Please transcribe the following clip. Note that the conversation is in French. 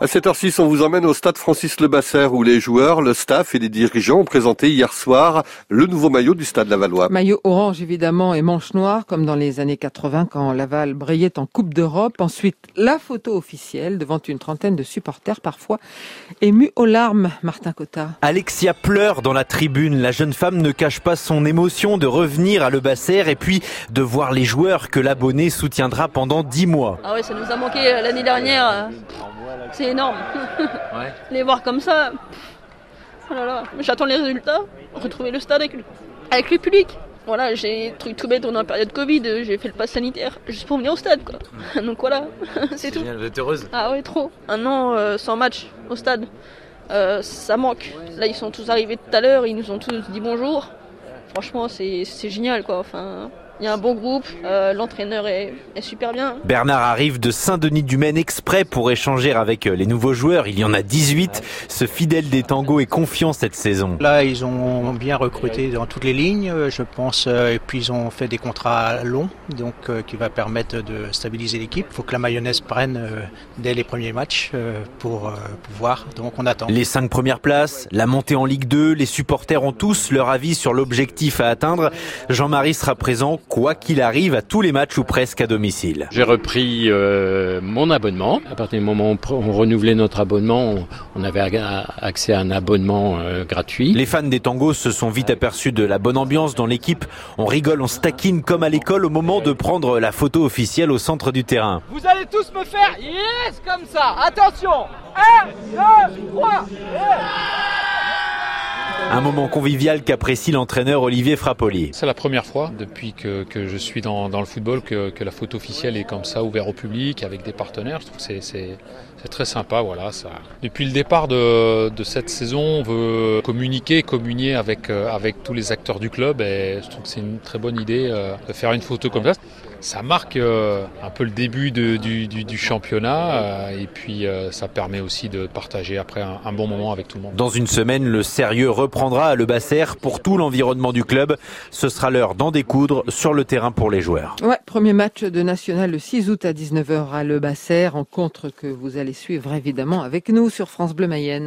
À cette heure-ci, on vous emmène au stade Francis Lebasser où les joueurs, le staff et les dirigeants ont présenté hier soir le nouveau maillot du stade Lavallois. Maillot orange évidemment et manche noire comme dans les années 80 quand Laval brillait en Coupe d'Europe. Ensuite, la photo officielle devant une trentaine de supporters parfois émus aux larmes. Martin Cotta. Alexia pleure dans la tribune. La jeune femme ne cache pas son émotion de revenir à Lebasser et puis de voir les joueurs que l'abonné soutiendra pendant dix mois. Ah ouais, ça nous a manqué l'année dernière. C'est énorme. Les voir comme ça. Oh là là. J'attends les résultats. Retrouver le stade avec le, avec le public. Voilà, j'ai truc tout bête, on est en période Covid, j'ai fait le pass sanitaire juste pour venir au stade quoi. Donc voilà, c'est tout. Génial, vous êtes heureuse Ah ouais, trop. Un an euh, sans match au stade, euh, ça manque. Là, ils sont tous arrivés tout à l'heure, ils nous ont tous dit bonjour. Franchement, c'est génial quoi. Enfin, il y a un bon groupe, euh, l'entraîneur est, est, super bien. Bernard arrive de Saint-Denis-du-Maine exprès pour échanger avec euh, les nouveaux joueurs. Il y en a 18. Ce fidèle des tangos est confiant cette saison. Là, ils ont bien recruté dans toutes les lignes, euh, je pense, et puis ils ont fait des contrats longs, donc qui va permettre de stabiliser l'équipe. Il faut que la mayonnaise prenne dès les premiers matchs pour pouvoir. Donc on attend. Les cinq premières places, la montée en Ligue 2, les supporters ont tous leur avis sur l'objectif à atteindre. Jean-Marie sera présent quoi qu'il arrive à tous les matchs ou presque à domicile. J'ai repris euh, mon abonnement. À partir du moment où on renouvelait notre abonnement, on avait accès à un abonnement euh, gratuit. Les fans des tangos se sont vite aperçus de la bonne ambiance dans l'équipe. On rigole, on stackine comme à l'école au moment de prendre la photo officielle au centre du terrain. Vous allez tous me faire yes comme ça. Attention. 1, 2, 3. Un moment convivial qu'apprécie l'entraîneur Olivier Frappoli. C'est la première fois depuis que, que je suis dans, dans le football que, que, la photo officielle est comme ça, ouverte au public, avec des partenaires. Je trouve que c'est très sympa. Voilà, ça. Depuis le départ de, de, cette saison, on veut communiquer, communier avec, avec tous les acteurs du club et je trouve que c'est une très bonne idée de faire une photo comme ça. Ça marque un peu le début de, du, du, du, championnat et puis ça permet aussi de partager après un, un bon moment avec tout le monde. Dans une semaine, le sérieux reprendra à Le Basser pour tout l'environnement du club. Ce sera l'heure d'en découdre sur le terrain pour les joueurs. Ouais, premier match de national le 6 août à 19h à Le Basser, rencontre que vous allez suivre évidemment avec nous sur France Bleu Mayenne.